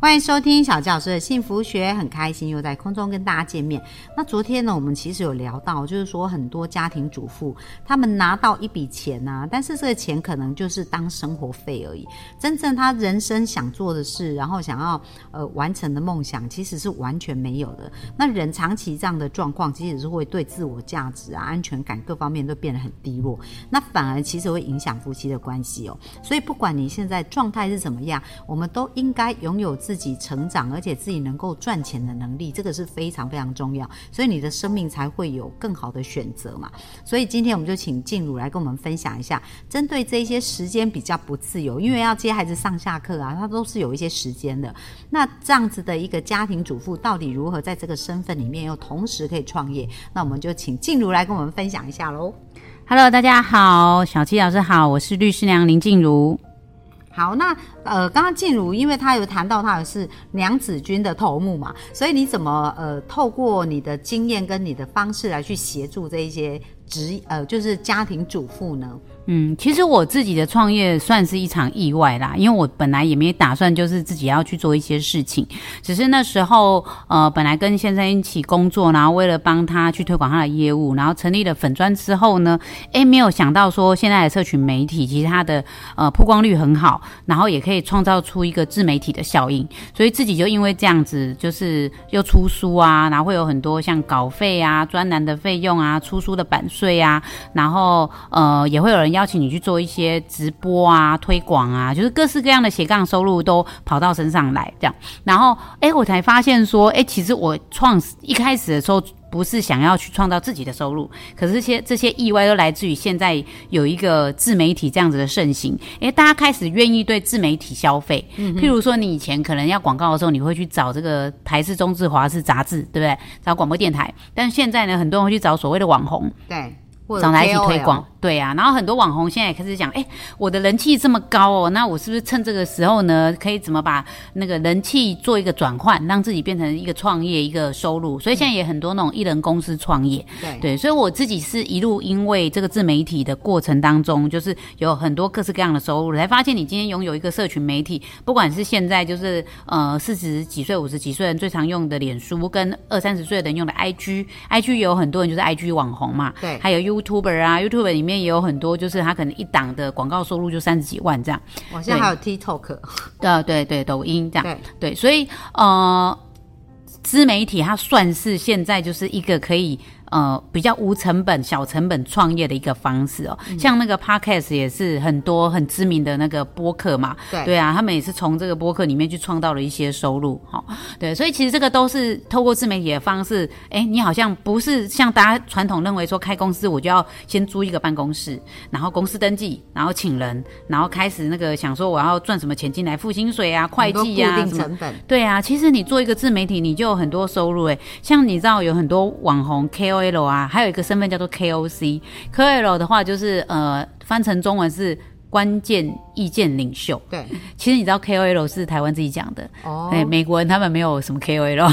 欢迎收听小教师的幸福学，很开心又在空中跟大家见面。那昨天呢，我们其实有聊到，就是说很多家庭主妇他们拿到一笔钱啊，但是这个钱可能就是当生活费而已。真正他人生想做的事，然后想要呃完成的梦想，其实是完全没有的。那人长期这样的状况，其实是会对自我价值啊、安全感各方面都变得很低落。那反而其实会影响夫妻的关系哦。所以不管你现在状态是怎么样，我们都应该拥有自己成长，而且自己能够赚钱的能力，这个是非常非常重要。所以你的生命才会有更好的选择嘛。所以今天我们就请静茹来跟我们分享一下，针对这些时间比较不自由，因为要接孩子上下课啊，他都是有一些时间的。那这样子的一个家庭主妇，到底如何在这个身份里面又同时可以创业？那我们就请静茹来跟我们分享一下喽。Hello，大家好，小七老师好，我是律师娘林静茹。好，那呃，刚刚静茹，因为她有谈到她也是娘子军的头目嘛，所以你怎么呃，透过你的经验跟你的方式来去协助这一些职呃，就是家庭主妇呢？嗯，其实我自己的创业算是一场意外啦，因为我本来也没打算就是自己要去做一些事情，只是那时候呃，本来跟先生一起工作，然后为了帮他去推广他的业务，然后成立了粉砖之后呢，诶，没有想到说现在的社群媒体其实它的呃曝光率很好，然后也可以创造出一个自媒体的效应，所以自己就因为这样子，就是又出书啊，然后会有很多像稿费啊、专栏的费用啊、出书的版税啊，然后呃也会有人要。邀请你去做一些直播啊、推广啊，就是各式各样的斜杠收入都跑到身上来，这样。然后，哎，我才发现说，哎，其实我创一开始的时候不是想要去创造自己的收入，可是这些这些意外都来自于现在有一个自媒体这样子的盛行，哎，大家开始愿意对自媒体消费。譬如说，你以前可能要广告的时候，你会去找这个台式、中式、华式杂志，对不对？找广播电台。但是现在呢，很多人会去找所谓的网红。对。找来一起推广，对呀、啊，然后很多网红现在也开始讲，哎，我的人气这么高哦，那我是不是趁这个时候呢，可以怎么把那个人气做一个转换，让自己变成一个创业一个收入？所以现在也很多那种艺人公司创业，对。对，所以我自己是一路因为这个自媒体的过程当中，就是有很多各式各样的收入，才发现你今天拥有一个社群媒体，不管是现在就是呃四十几岁、五十几岁人最常用的脸书，跟二三十岁的人用的 IG，IG 也有很多人就是 IG 网红嘛，对，还有 YouTuber 啊，YouTube 里面也有很多，就是他可能一档的广告收入就三十几万这样。我现在还有 TikTok，对对对，抖音这样。对对，所以呃，自媒体它算是现在就是一个可以。呃，比较无成本、小成本创业的一个方式哦，嗯。像那个 podcast 也是很多很知名的那个播客嘛，对。对啊，他们也是从这个播客里面去创造了一些收入，哈、哦，对，所以其实这个都是透过自媒体的方式，哎，你好像不是像大家传统认为说开公司我就要先租一个办公室，然后公司登记，然后请人，然后开始那个想说我要赚什么钱进来付薪水啊、会计啊，固定成本，对啊，其实你做一个自媒体，你就有很多收入，哎，像你知道有很多网红 KOL。KOL 啊，还有一个身份叫做 KOC。KOL 的话就是呃，翻成中文是关键意见领袖。对，其实你知道 KOL 是台湾自己讲的哦，哎，美国人他们没有什么 KOL，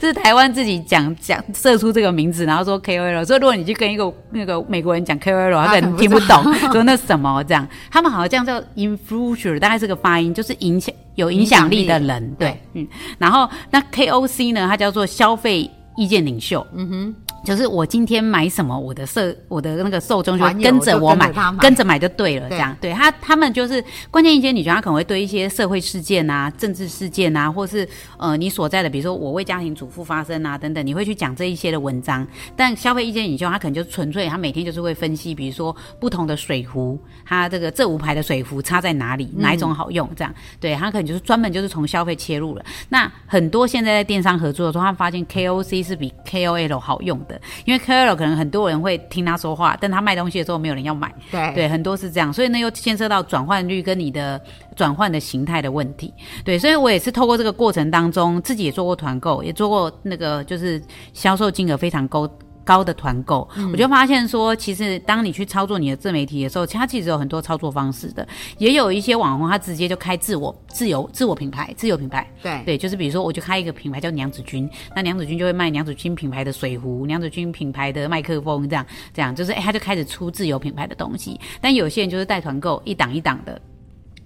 这 是台湾自己讲讲设出这个名字，然后说 KOL。所以如果你去跟一个那个美国人讲 KOL，他可能听不懂，说那什么这样。他们好像叫 influencer，大概是个发音，就是影响有影响力的人。对，嗯。然后那 KOC 呢，它叫做消费。意见领袖，嗯哼，就是我今天买什么，我的受我的那个受众就跟着我买，跟着买就对了，这样对他他们就是关键意见领袖，他可能会对一些社会事件啊、政治事件啊，或是呃你所在的，比如说我为家庭主妇发声啊等等，你会去讲这一些的文章。但消费意见领袖他可能就纯粹他每天就是会分析，比如说不同的水壶，它这个这五排的水壶差在哪里，哪一种好用，这样、嗯、对他可能就是专门就是从消费切入了。那很多现在在电商合作的时候，他发现 KOC。是比 KOL 好用的，因为 KOL 可能很多人会听他说话，但他卖东西的时候没有人要买，对。对，很多是这样，所以呢又牵涉到转换率跟你的转换的形态的问题，对，所以我也是透过这个过程当中，自己也做过团购，也做过那个就是销售金额非常高。高的团购，我就发现说，其实当你去操作你的自媒体的时候，它其实有很多操作方式的，也有一些网红他直接就开自我自由自我品牌，自由品牌，对。对，就是比如说我就开一个品牌叫娘子军，那娘子军就会卖娘子军品牌的水壶，娘子军品牌的麦克风，这样这样就是哎，他就开始出自由品牌的东西，但有些人就是带团购，一档一档的。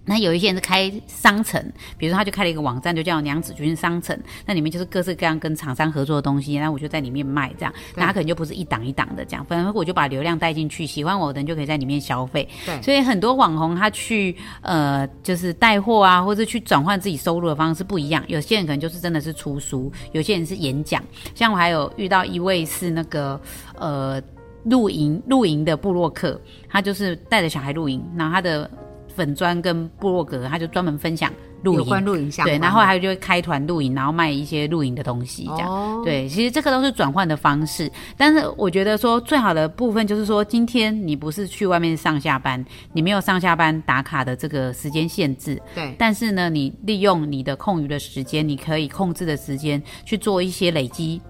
那有一些人是开商城，比如说他就开了一个网站，就叫娘子军商城，那里面就是各式各样跟厂商合作的东西，然后我就在里面卖这样，那他可能就不是一档一档的这样，反正我就把流量带进去，喜欢我的人就可以在里面消费。对，所以很多网红他去呃就是带货啊，或者去转换自己收入的方式不一样，有些人可能就是真的是出书，有些人是演讲，像我还有遇到一位是那个呃露营露营的布洛克，他就是带着小孩露营，然后他的。粉砖跟部落格，他就专门分享露营，有关露营相对，然后还有就会开团露营，然后卖一些露营的东西，这样。对，其实这个都是转换的方式。但是我觉得说最好的部分就是说，今天你不是去外面上下班，你没有上下班打卡的这个时间限制。对。但是呢，你利用你的空余的时间，你可以控制的时间去做一些累积，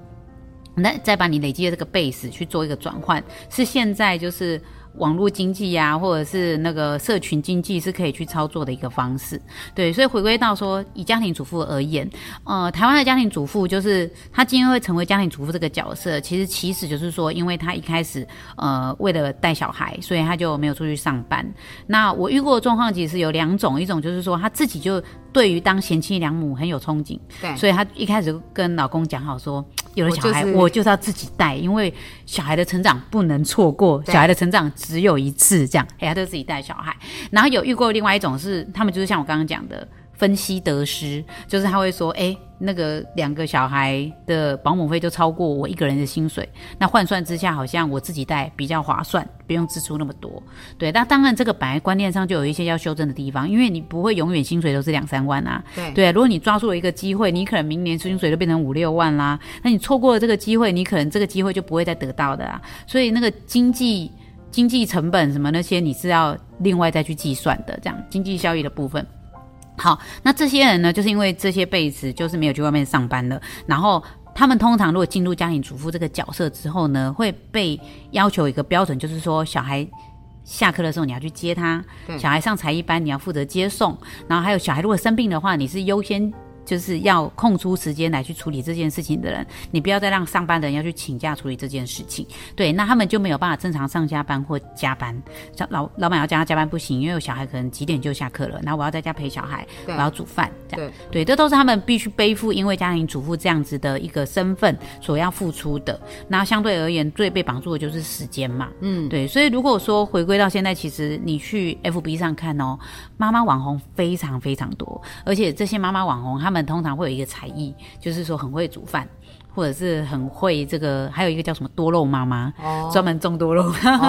那再把你累积的这个 base 去做一个转换，是现在就是。网络经济呀，或者是那个社群经济是可以去操作的一个方式，对，所以回归到说，以家庭主妇而言，呃，台湾的家庭主妇就是她今天会成为家庭主妇这个角色，其实其实就是说，因为她一开始呃为了带小孩，所以她就没有出去上班。那我遇过的状况其实有两种，一种就是说她自己就对于当贤妻良母很有憧憬，对，所以她一开始跟老公讲好说。有了小孩，我就是要自己带，因为小孩的成长不能错过，小孩的成长只有一次，这样，哎，他就自己带小孩。然后有遇过另外一种是，他们就是像我刚刚讲的。分析得失，就是他会说，哎，那个两个小孩的保姆费就超过我一个人的薪水，那换算之下，好像我自己带比较划算，不用支出那么多。对，那当然这个本来观念上就有一些要修正的地方，因为你不会永远薪水都是两三万啊。对，对，如果你抓住了一个机会，你可能明年薪水就变成五六万啦，那你错过了这个机会，你可能这个机会就不会再得到的啊。所以那个经济经济成本什么那些，你是要另外再去计算的，这样经济效益的部分。好，那这些人呢，就是因为这些辈子就是没有去外面上班了，然后他们通常如果进入家庭主妇这个角色之后呢，会被要求一个标准，就是说小孩下课的时候你要去接他，小孩上才艺班你要负责接送，然后还有小孩如果生病的话，你是优先。就是要空出时间来去处理这件事情的人，你不要再让上班的人要去请假处理这件事情。对，那他们就没有办法正常上下班或加班。像老老板要叫他加班不行，因为有小孩可能几点就下课了，然后我要在家陪小孩，我要煮饭，这样对，这都是他们必须背负，因为家庭主妇这样子的一个身份所要付出的。那相对而言，最被绑住的就是时间嘛。嗯，对，所以如果说回归到现在，其实你去 FB 上看哦，妈妈网红非常非常多，而且这些妈妈网红他们。通常会有一个才艺，就是说很会煮饭，或者是很会这个，还有一个叫什么多肉妈妈，专门种多肉，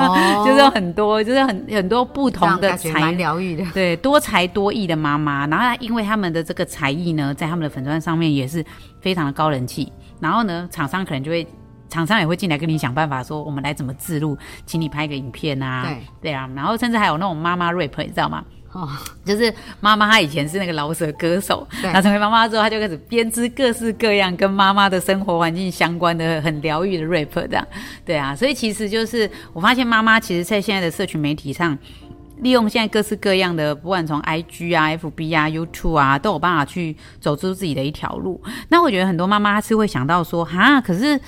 就是很多，就是很很多不同的才疗愈的，对，多才多艺的妈妈。然后因为他们的这个才艺呢，在他们的粉钻上面也是非常的高人气。然后呢，厂商可能就会，厂商也会进来跟你想办法说，我们来怎么自录，请你拍一个影片啊，对对啊。然后甚至还有那种妈妈 rap，你知道吗？哦，就是妈妈，她以前是那个老舍歌手，那成为妈妈之后，她就开始编织各式各样跟妈妈的生活环境相关的很疗愈的 rap，这样，对啊，所以其实就是我发现妈妈其实在现在的社群媒体上，利用现在各式各样的，不管从 IG 啊、FB 啊、YouTube 啊，都有办法去走出自己的一条路。那我觉得很多妈妈是会想到说，哈，可是。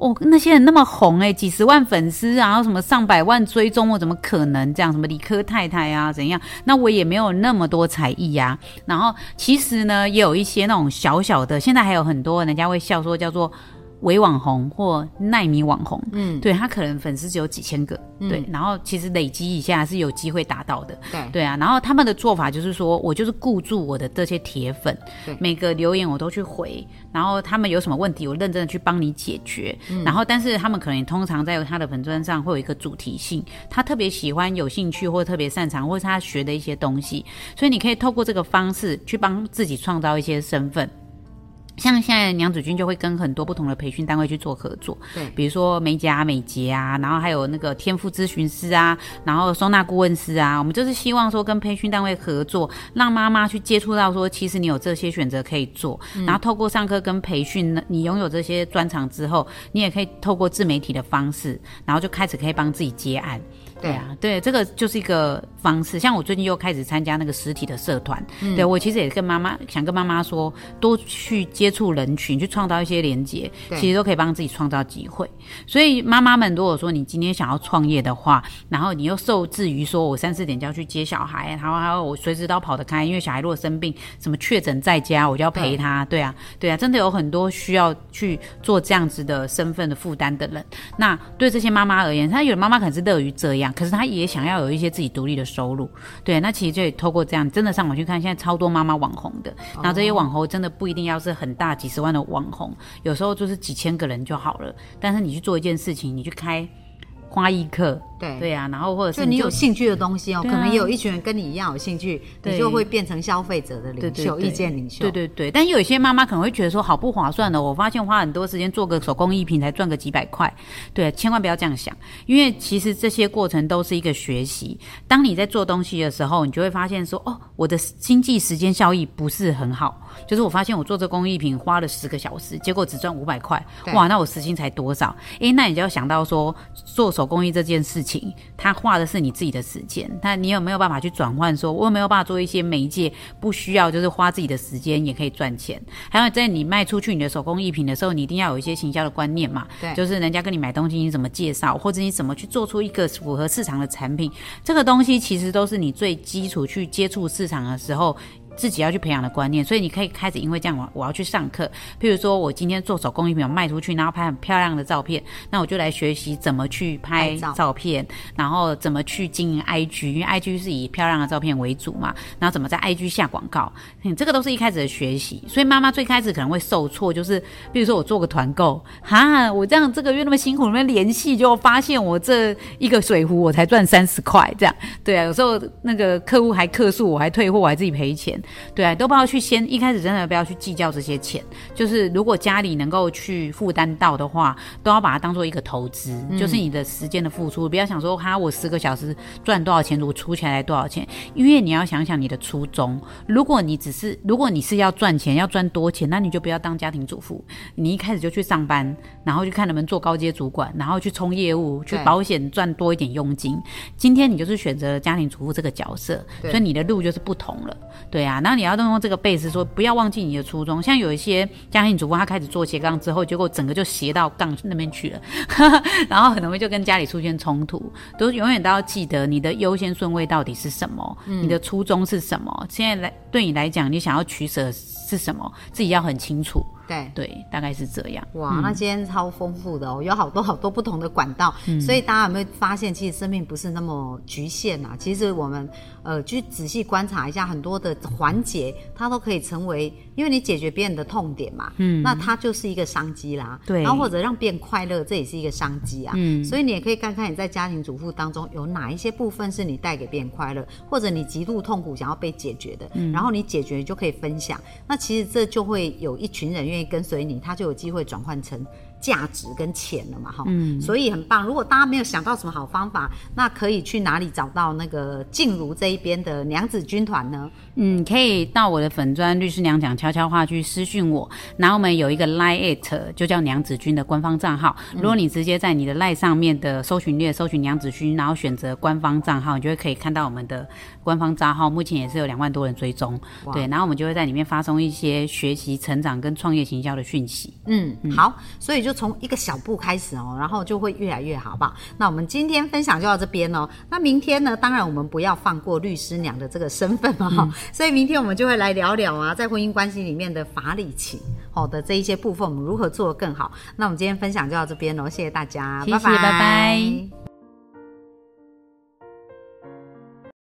哦，那些人那么红哎，几十万粉丝，然后什么上百万追踪，我怎么可能这样？什么理科太太啊，怎样？那我也没有那么多才艺呀。然后其实呢，也有一些那种小小的，现在还有很多人家会笑说叫做。伪网红或奈米网红，嗯，对他可能粉丝只有几千个，对，然后其实累积一下是有机会达到的，对，对啊，然后他们的做法就是说，我就是顾住我的这些铁粉，每个留言我都去回，然后他们有什么问题，我认真的去帮你解决，然后但是他们可能通常在他的粉砖上会有一个主题性，他特别喜欢、有兴趣或特别擅长，或是他学的一些东西，所以你可以透过这个方式去帮自己创造一些身份。像现在娘子军就会跟很多不同的培训单位去做合作，对，比如说美甲、美睫啊，然后还有那个天赋咨询师啊，然后收纳顾问师啊，我们就是希望说跟培训单位合作，让妈妈去接触到说，其实你有这些选择可以做，然后透过上课跟培训呢，你拥有这些专长之后，你也可以透过自媒体的方式，然后就开始可以帮自己接案。对啊，对，这个就是一个方式。像我最近又开始参加那个实体的社团，对我其实也跟妈妈想跟妈妈说，多去接触人群，去创造一些连接，其实都可以帮自己创造机会。所以妈妈们，如果说你今天想要创业的话，然后你又受制于说我三四点就要去接小孩，然后还有我随时都要跑得开，因为小孩如果生病，什么确诊在家，我就要陪他。对啊，对啊，真的有很多需要去做这样子的身份的负担的人。那对这些妈妈而言，她有的妈妈可能是乐于这样。可是他也想要有一些自己独立的收入，对，那其实就透过这样，真的上网去看，现在超多妈妈网红的，然后这些网红真的不一定要是很大几十万的网红，有时候就是几千个人就好了。但是你去做一件事情，你去开花艺课。对对啊，然后或者是你有兴趣的东西哦，可能也有一群人跟你一样有兴趣，你就会变成消费者的领袖、意见领袖。对对对，但有一些妈妈可能会觉得说好不划算的，我发现花很多时间做个手工艺品才赚个几百块，对，千万不要这样想，因为其实这些过程都是一个学习。当你在做东西的时候，你就会发现说，哦，我的经济时间效益不是很好，就是我发现我做这工艺品花了十个小时，结果只赚五百块，哇，那我时薪才多少？诶，那你就要想到说，做手工艺这件事情。他花的是你自己的时间，那你有没有办法去转换？说我有没有办法做一些媒介，不需要就是花自己的时间也可以赚钱？还有在你卖出去你的手工艺品的时候，你一定要有一些行销的观念嘛？对，就是人家跟你买东西，你怎么介绍，或者你怎么去做出一个符合市场的产品？这个东西其实都是你最基础去接触市场的时候。自己要去培养的观念，所以你可以开始因为这样，我我要去上课。譬如说，我今天做手工艺品卖出去，然后拍很漂亮的照片，那我就来学习怎么去拍照片，然后怎么去经营 IG，因为 IG 是以漂亮的照片为主嘛。然后怎么在 IG 下广告，这个都是一开始的学习。所以妈妈最开始可能会受挫，就是譬如说我做个团购，哈，我这样这个月那么辛苦，那边联系就发现我这一个水壶我才赚三十块，这样对啊。有时候那个客户还客诉，我还退货，我还自己赔钱。对啊，都不要去先一开始真的不要去计较这些钱，就是如果家里能够去负担到的话，都要把它当做一个投资，就是你的时间的付出，不要想说哈我十个小时赚多少钱，我出起来多少钱，因为你要想想你的初衷。如果你只是如果你是要赚钱，要赚多钱，那你就不要当家庭主妇，你一开始就去上班，然后去看能不能做高阶主管，然后去冲业务，去保险赚多一点佣金。今天你就是选择家庭主妇这个角色，所以你的路就是不同了。对啊。然后你要动用这个背子说，不要忘记你的初衷。像有一些家庭主妇，她开始做斜杠之后，结果整个就斜到杠那边去了，然后很容易就跟家里出现冲突。都永远都要记得你的优先顺位到底是什么，你的初衷是什么。现在来对你来讲，你想要取舍是什么，自己要很清楚。对对，大概是这样。哇，那今天超丰富的哦，有好多好多不同的管道，嗯所以大家有没有发现，其实生命不是那么局限啊？其实我们呃，去仔细观察一下，很多的环节，它都可以成为，因为你解决别人的痛点嘛，嗯，那它就是一个商机啦。对，然后或者让别人快乐，这也是一个商机啊。嗯，所以你也可以看看你在家庭主妇当中有哪一些部分是你带给别人快乐，或者你极度痛苦想要被解决的，嗯然后你解决就可以分享。那其实这就会有一群人愿意。跟随你，他就有机会转换成。价值跟钱了嘛，哈，嗯，所以很棒。如果大家没有想到什么好方法，那可以去哪里找到那个静茹这一边的娘子军团呢？嗯，可以到我的粉砖律师娘讲悄悄话去私讯我，然后我们有一个 line it 就叫娘子军的官方账号。如果你直接在你的 line 上面的搜寻列搜寻娘子军，然后选择官方账号，你就会可以看到我们的官方账号。目前也是有两万多人追踪，对，然后我们就会在里面发送一些学习、成长跟创业行销的讯息。嗯，好，所以就。就从一个小步开始哦，然后就会越来越好，好不好？那我们今天分享就到这边哦。那明天呢？当然我们不要放过律师娘的这个身份嘛，哈。所以明天我们就会来聊聊啊，在婚姻关系里面的法理情，好的这一些部分，我们如何做得更好。那我们今天分享就到这边喽，谢谢大家，拜拜，拜拜。